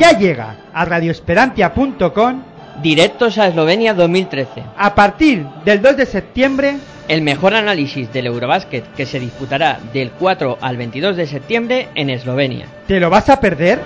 Ya llega a radioesperantia.com Directos a Eslovenia 2013. a partir del 2 de septiembre El mejor análisis del Eurobásquet que se disputará del 4 al 22 de septiembre en Eslovenia. ¿Te lo vas a perder?